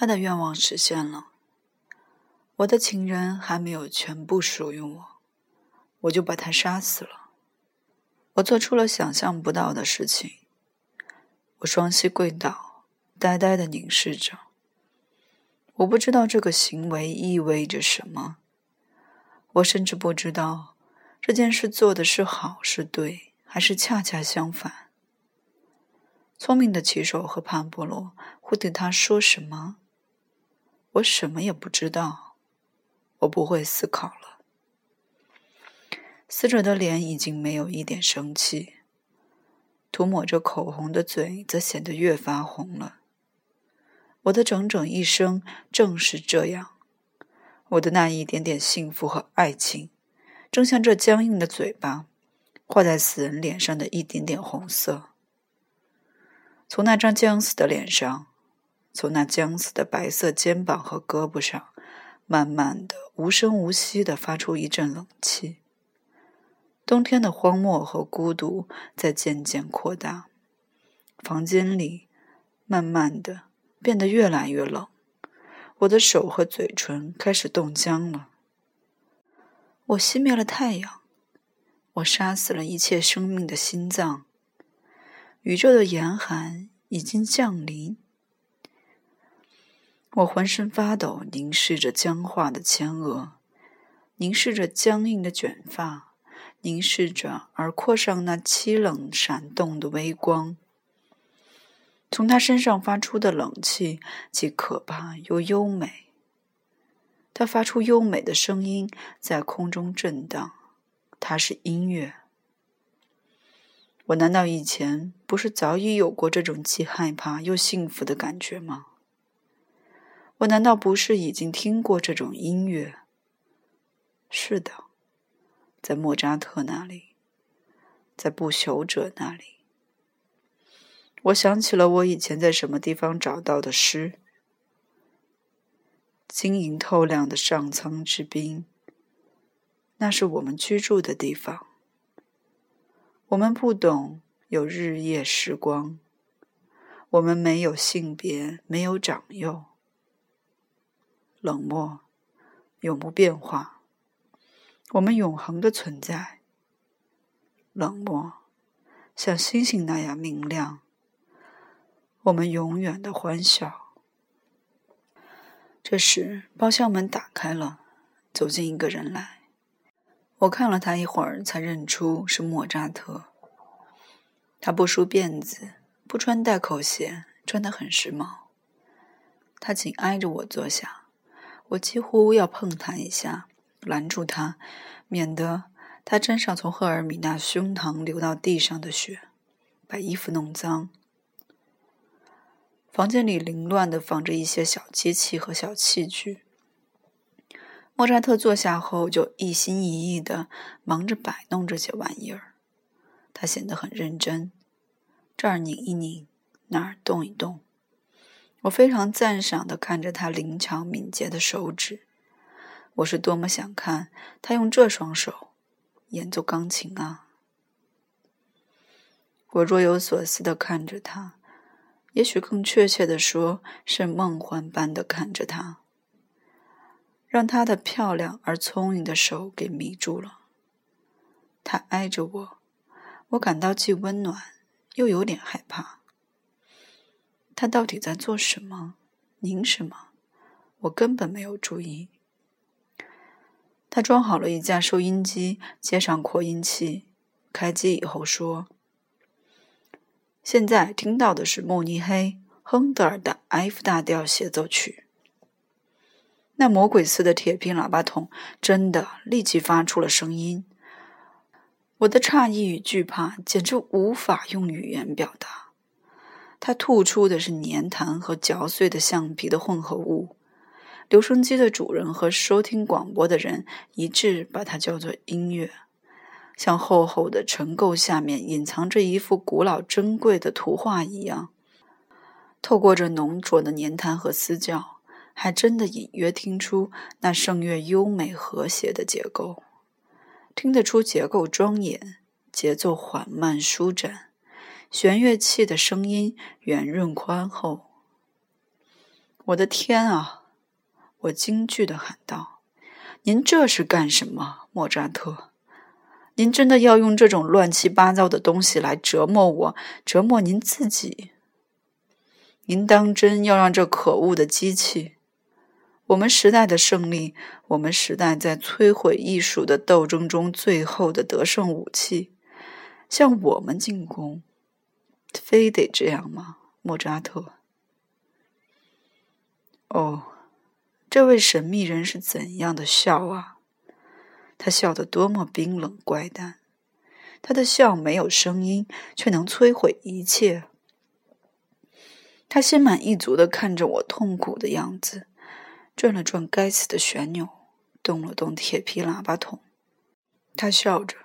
他的愿望实现了。我的情人还没有全部属于我，我就把他杀死了。我做出了想象不到的事情。我双膝跪倒，呆呆的凝视着。我不知道这个行为意味着什么。我甚至不知道这件事做的是好是对，还是恰恰相反。聪明的骑手和潘波罗会对他说什么？我什么也不知道。我不会思考了。死者的脸已经没有一点生气，涂抹着口红的嘴则显得越发红了。我的整整一生正是这样，我的那一点点幸福和爱情，正像这僵硬的嘴巴，画在死人脸上的一点点红色。从那张僵死的脸上，从那僵死的白色肩膀和胳膊上，慢慢的、无声无息的发出一阵冷气。冬天的荒漠和孤独在渐渐扩大，房间里慢慢的变得越来越冷。我的手和嘴唇开始冻僵了。我熄灭了太阳，我杀死了一切生命的心脏。宇宙的严寒已经降临。我浑身发抖，凝视着僵化的前额，凝视着僵硬的卷发。凝视着耳廓上那凄冷闪动的微光，从他身上发出的冷气既可怕又优美。他发出优美的声音，在空中震荡。它是音乐。我难道以前不是早已有过这种既害怕又幸福的感觉吗？我难道不是已经听过这种音乐？是的。在莫扎特那里，在不朽者那里，我想起了我以前在什么地方找到的诗：晶莹透亮的上苍之冰，那是我们居住的地方。我们不懂有日夜时光，我们没有性别，没有长幼，冷漠，永不变化。我们永恒的存在，冷漠，像星星那样明亮。我们永远的欢笑。这时，包厢门打开了，走进一个人来。我看了他一会儿，才认出是莫扎特。他不梳辫子，不穿带口鞋，穿得很时髦。他紧挨着我坐下，我几乎要碰他一下。拦住他，免得他沾上从赫尔米娜胸膛流到地上的血，把衣服弄脏。房间里凌乱的放着一些小机器和小器具。莫扎特坐下后就一心一意的忙着摆弄这些玩意儿，他显得很认真，这儿拧一拧，那儿动一动。我非常赞赏的看着他灵巧敏捷的手指。我是多么想看他用这双手演奏钢琴啊！我若有所思地看着他，也许更确切地说是梦幻般的看着他，让他的漂亮而聪颖的手给迷住了。他挨着我，我感到既温暖又有点害怕。他到底在做什么？拧什么？我根本没有注意。他装好了一架收音机，接上扩音器，开机以后说：“现在听到的是慕尼黑亨德尔的 F 大调协奏曲。”那魔鬼似的铁皮喇叭筒真的立即发出了声音。我的诧异与惧怕简直无法用语言表达。它吐出的是粘痰和嚼碎的橡皮的混合物。留声机的主人和收听广播的人一致把它叫做音乐，像厚厚的尘垢下面隐藏着一幅古老珍贵的图画一样。透过这浓浊的粘痰和嘶叫，还真的隐约听出那声乐优美和谐的结构，听得出结构庄严，节奏缓慢舒展，弦乐器的声音圆润宽厚。我的天啊！我惊惧的喊道：“您这是干什么，莫扎特？您真的要用这种乱七八糟的东西来折磨我，折磨您自己？您当真要让这可恶的机器，我们时代的胜利，我们时代在摧毁艺术的斗争中最后的得胜武器，向我们进攻？非得这样吗，莫扎特？”哦，这位神秘人是怎样的笑啊！他笑得多么冰冷怪诞！他的笑没有声音，却能摧毁一切。他心满意足的看着我痛苦的样子，转了转该死的旋钮，动了动铁皮喇叭筒。他笑着，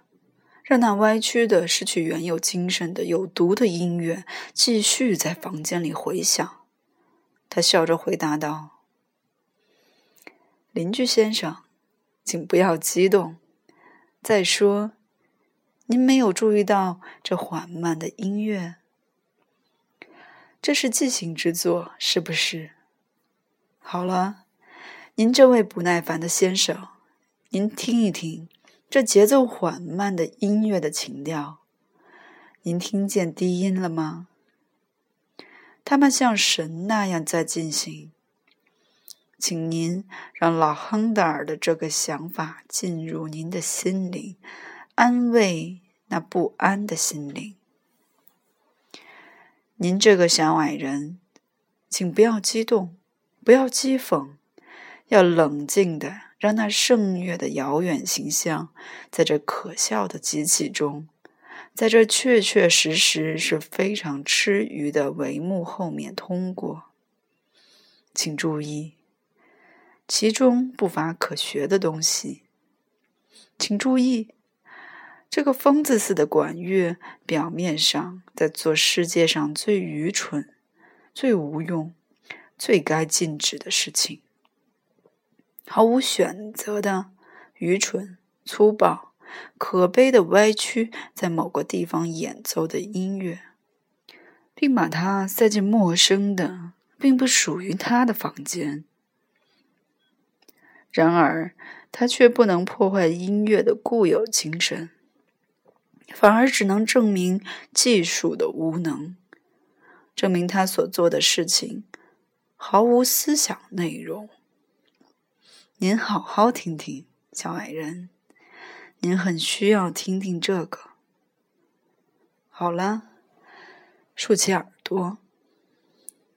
让那歪曲的、失去原有精神的有毒的音乐继续在房间里回响。他笑着回答道：“邻居先生，请不要激动。再说，您没有注意到这缓慢的音乐？这是即兴之作，是不是？好了，您这位不耐烦的先生，您听一听这节奏缓慢的音乐的情调。您听见低音了吗？”他们像神那样在进行，请您让老亨德尔的这个想法进入您的心灵，安慰那不安的心灵。您这个小矮人，请不要激动，不要讥讽，要冷静的让那圣乐的遥远形象在这可笑的机器中。在这确确实实是非常吃鱼的帷幕后面通过，请注意，其中不乏可学的东西。请注意，这个疯子似的管乐表面上在做世界上最愚蠢、最无用、最该禁止的事情，毫无选择的愚蠢、粗暴。可悲的歪曲，在某个地方演奏的音乐，并把它塞进陌生的、并不属于他的房间。然而，他却不能破坏音乐的固有精神，反而只能证明技术的无能，证明他所做的事情毫无思想内容。您好好听听，小矮人。您很需要听听这个。好了，竖起耳朵。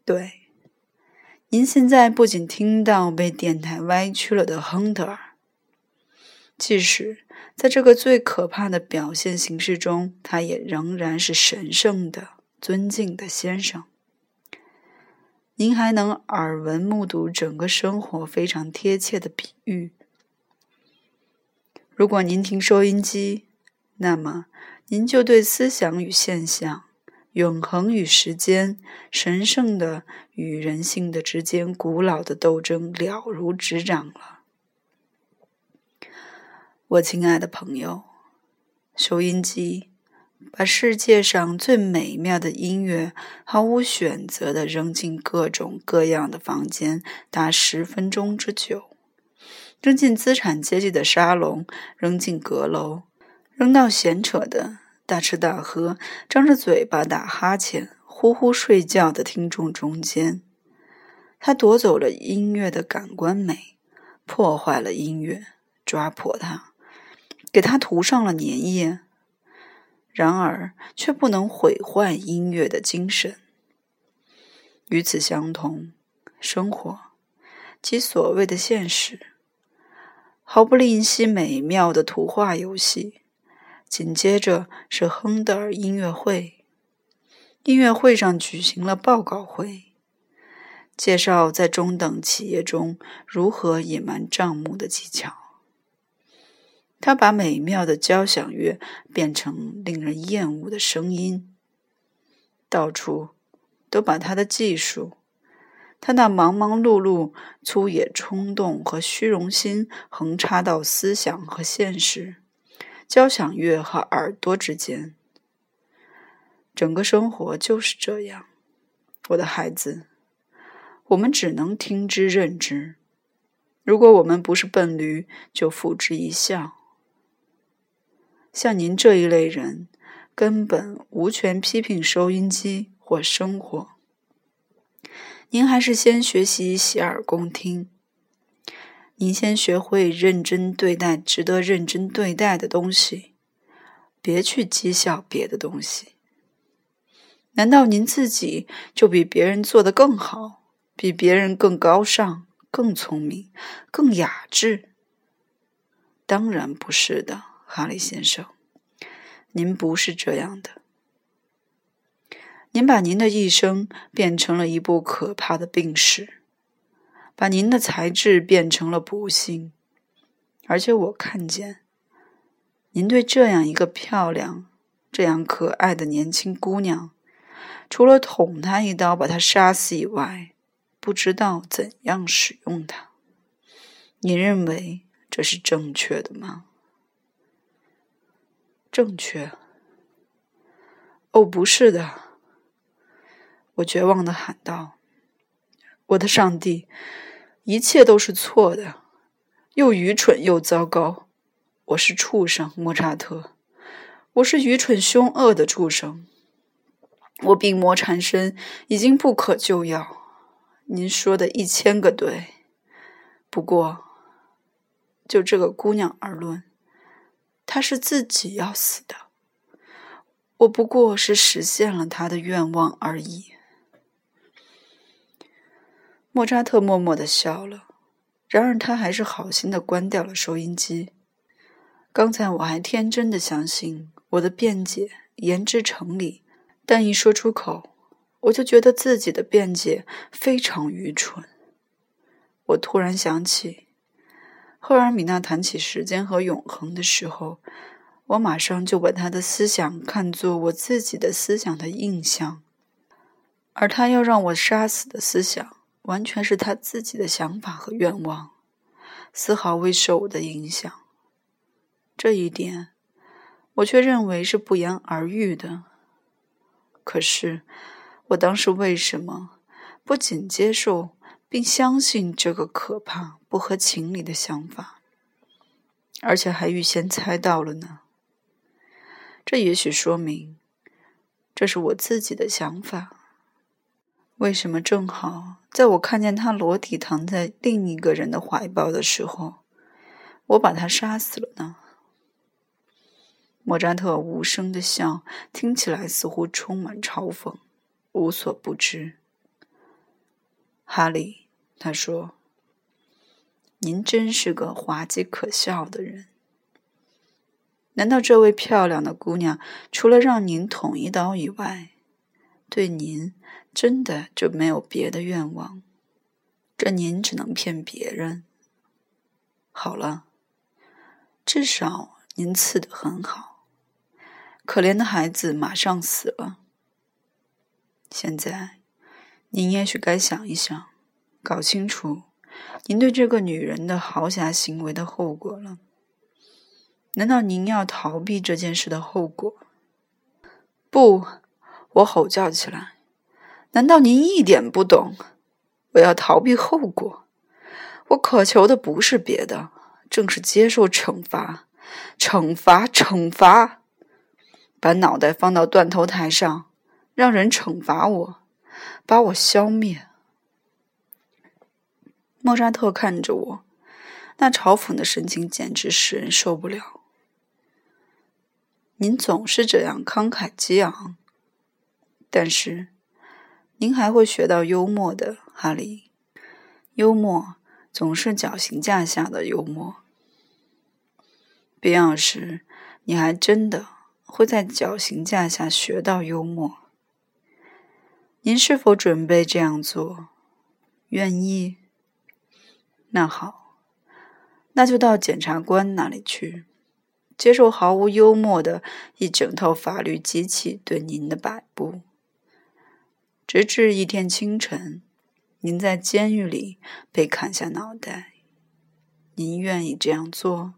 对，您现在不仅听到被电台歪曲了的亨德尔，即使在这个最可怕的表现形式中，他也仍然是神圣的、尊敬的先生。您还能耳闻目睹整个生活非常贴切的比喻。如果您听收音机，那么您就对思想与现象、永恒与时间、神圣的与人性的之间古老的斗争了如指掌了。我亲爱的朋友，收音机把世界上最美妙的音乐毫无选择地扔进各种各样的房间，达十分钟之久。扔进资产阶级的沙龙，扔进阁楼，扔到闲扯的大吃大喝、张着嘴巴打哈欠、呼呼睡觉的听众中间。他夺走了音乐的感官美，破坏了音乐，抓破它，给它涂上了粘液。然而，却不能毁坏音乐的精神。与此相同，生活及所谓的现实。毫不吝惜美妙的图画游戏。紧接着是亨德尔音乐会。音乐会上举行了报告会，介绍在中等企业中如何隐瞒账目的技巧。他把美妙的交响乐变成令人厌恶的声音，到处都把他的技术。他那忙忙碌碌、粗野冲动和虚荣心横插到思想和现实、交响乐和耳朵之间。整个生活就是这样，我的孩子。我们只能听之任之。如果我们不是笨驴，就付之一笑。像您这一类人，根本无权批评收音机或生活。您还是先学习洗耳恭听。您先学会认真对待值得认真对待的东西，别去讥笑别的东西。难道您自己就比别人做得更好，比别人更高尚？更聪明，更雅致。当然不是的，哈利先生，您不是这样的。您把您的一生变成了一部可怕的病史，把您的才智变成了不幸。而且我看见，您对这样一个漂亮、这样可爱的年轻姑娘，除了捅她一刀把她杀死以外，不知道怎样使用它，你认为这是正确的吗？正确？哦，不是的！我绝望的喊道：“我的上帝，一切都是错的，又愚蠢又糟糕！我是畜生，莫扎特，我是愚蠢凶恶的畜生！我病魔缠身，已经不可救药。”您说的一千个对，不过就这个姑娘而论，他是自己要死的，我不过是实现了他的愿望而已。莫扎特默默的笑了，然而他还是好心的关掉了收音机。刚才我还天真的相信我的辩解言之成理，但一说出口。我就觉得自己的辩解非常愚蠢。我突然想起，赫尔米娜谈起时间和永恒的时候，我马上就把他的思想看作我自己的思想的印象，而他要让我杀死的思想，完全是他自己的想法和愿望，丝毫未受我的影响。这一点，我却认为是不言而喻的。可是。我当时为什么不仅接受并相信这个可怕、不合情理的想法，而且还预先猜到了呢？这也许说明这是我自己的想法。为什么正好在我看见他裸体躺在另一个人的怀抱的时候，我把他杀死了呢？莫扎特无声的笑，听起来似乎充满嘲讽。无所不知，哈利，他说：“您真是个滑稽可笑的人。难道这位漂亮的姑娘除了让您捅一刀以外，对您真的就没有别的愿望？这您只能骗别人。好了，至少您刺得很好。可怜的孩子马上死了。”现在，您也许该想一想，搞清楚您对这个女人的豪侠行为的后果了。难道您要逃避这件事的后果？不，我吼叫起来。难道您一点不懂？我要逃避后果。我渴求的不是别的，正是接受惩罚，惩罚，惩罚！把脑袋放到断头台上。让人惩罚我，把我消灭。莫扎特看着我，那嘲讽的神情简直使人受不了。您总是这样慷慨激昂，但是您还会学到幽默的，哈利。幽默总是绞刑架下的幽默。必要时，你还真的会在绞刑架下学到幽默。您是否准备这样做？愿意？那好，那就到检察官那里去，接受毫无幽默的一整套法律机器对您的摆布，直至一天清晨，您在监狱里被砍下脑袋。您愿意这样做？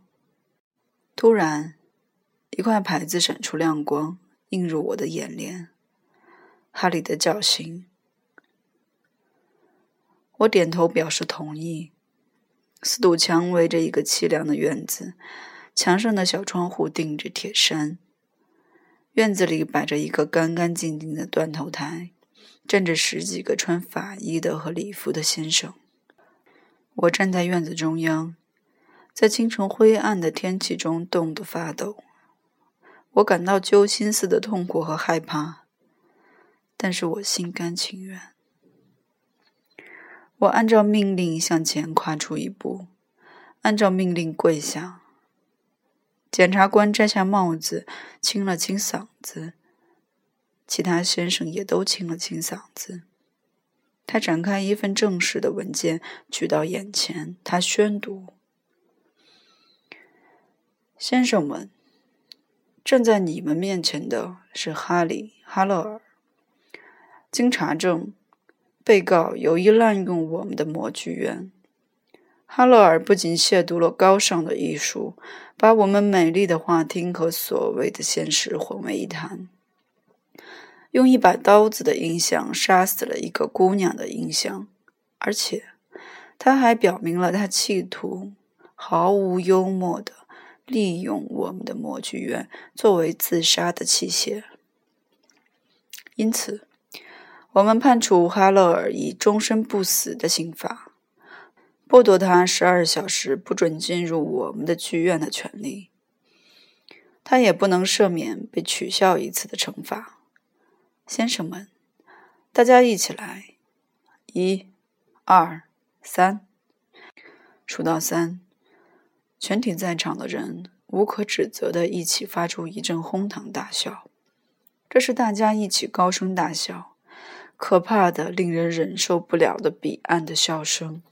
突然，一块牌子闪出亮光，映入我的眼帘。哈利的绞刑。我点头表示同意。四堵墙围着一个凄凉的院子，墙上的小窗户钉着铁山。院子里摆着一个干干净净的断头台，站着十几个穿法衣的和礼服的先生。我站在院子中央，在清晨灰暗的天气中冻得发抖。我感到揪心似的痛苦和害怕，但是我心甘情愿。我按照命令向前跨出一步，按照命令跪下。检察官摘下帽子，清了清嗓子。其他先生也都清了清嗓子。他展开一份正式的文件，举到眼前。他宣读：“先生们，站在你们面前的是哈里·哈勒尔。经查证，被告有意滥用我们的模具院。”哈勒尔不仅亵渎了高尚的艺术，把我们美丽的画厅和所谓的现实混为一谈，用一把刀子的音响杀死了一个姑娘的音响，而且他还表明了他企图毫无幽默的利用我们的模具院作为自杀的器械。因此，我们判处哈勒尔以终身不死的刑罚。剥夺他十二小时不准进入我们的剧院的权利，他也不能赦免被取笑一次的惩罚。先生们，大家一起来，一、二、三，数到三，全体在场的人无可指责的一起发出一阵哄堂大笑。这是大家一起高声大笑，可怕的、令人忍受不了的彼岸的笑声。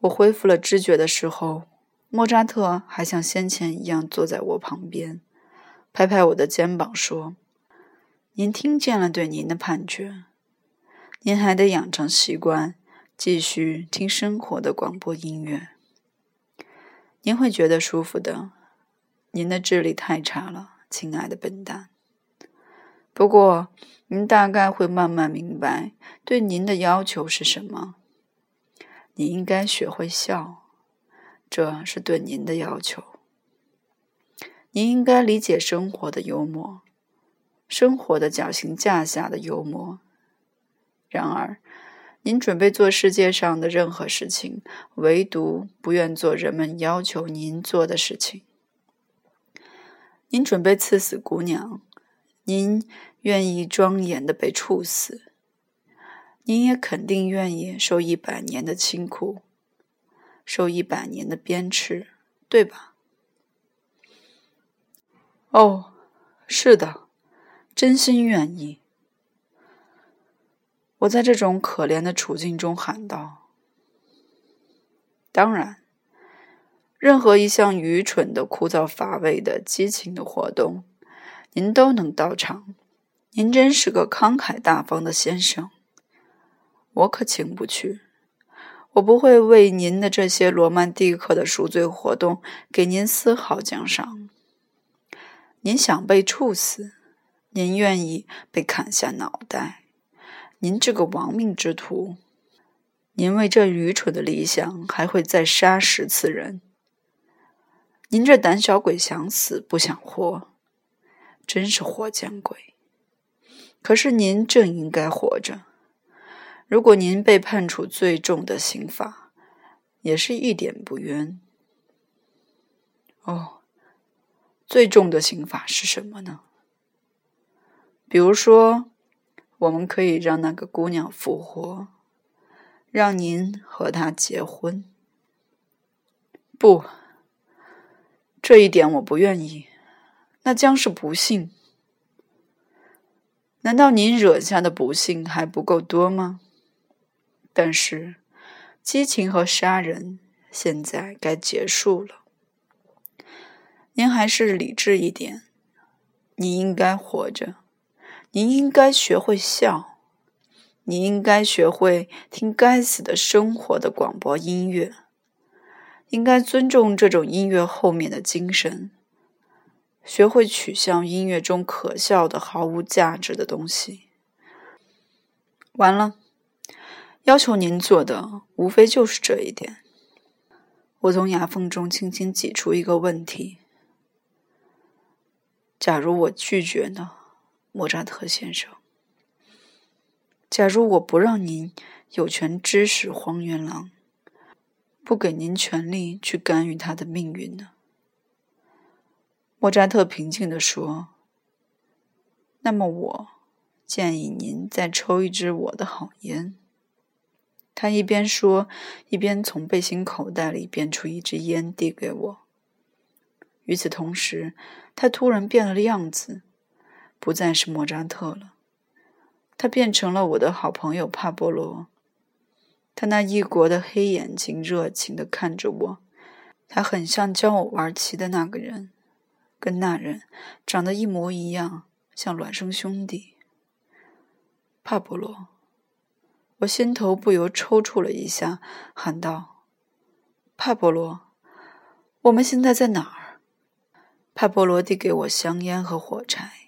我恢复了知觉的时候，莫扎特还像先前一样坐在我旁边，拍拍我的肩膀说：“您听见了对您的判决，您还得养成习惯，继续听生活的广播音乐。您会觉得舒服的。您的智力太差了，亲爱的笨蛋。不过，您大概会慢慢明白对您的要求是什么。”你应该学会笑，这是对您的要求。您应该理解生活的幽默，生活的绞刑架下的幽默。然而，您准备做世界上的任何事情，唯独不愿做人们要求您做的事情。您准备刺死姑娘，您愿意庄严的被处死。您也肯定愿意受一百年的清苦，受一百年的鞭笞，对吧？哦，是的，真心愿意。我在这种可怜的处境中喊道：“当然，任何一项愚蠢的、枯燥乏味的、激情的活动，您都能到场。您真是个慷慨大方的先生。”我可请不去，我不会为您的这些罗曼蒂克的赎罪活动给您丝毫奖赏。您想被处死，您愿意被砍下脑袋，您这个亡命之徒，您为这愚蠢的理想还会再杀十次人。您这胆小鬼想死不想活，真是活见鬼！可是您正应该活着。如果您被判处最重的刑罚，也是一点不冤。哦，最重的刑罚是什么呢？比如说，我们可以让那个姑娘复活，让您和她结婚。不，这一点我不愿意，那将是不幸。难道您惹下的不幸还不够多吗？但是，激情和杀人现在该结束了。您还是理智一点。你应该活着，您应该学会笑，你应该学会听该死的生活的广播音乐，应该尊重这种音乐后面的精神，学会取笑音乐中可笑的、毫无价值的东西。完了。要求您做的无非就是这一点。我从牙缝中轻轻挤出一个问题：假如我拒绝呢，莫扎特先生？假如我不让您有权指使荒原狼，不给您权利去干预他的命运呢？莫扎特平静地说：“那么，我建议您再抽一支我的好烟。”他一边说，一边从背心口袋里变出一支烟，递给我。与此同时，他突然变了样子，不再是莫扎特了。他变成了我的好朋友帕波罗。他那异国的黑眼睛热情地看着我，他很像教我玩棋的那个人，跟那人长得一模一样，像孪生兄弟。帕波罗。我心头不由抽搐了一下，喊道：“帕波罗，我们现在在哪儿？”帕波罗递给我香烟和火柴。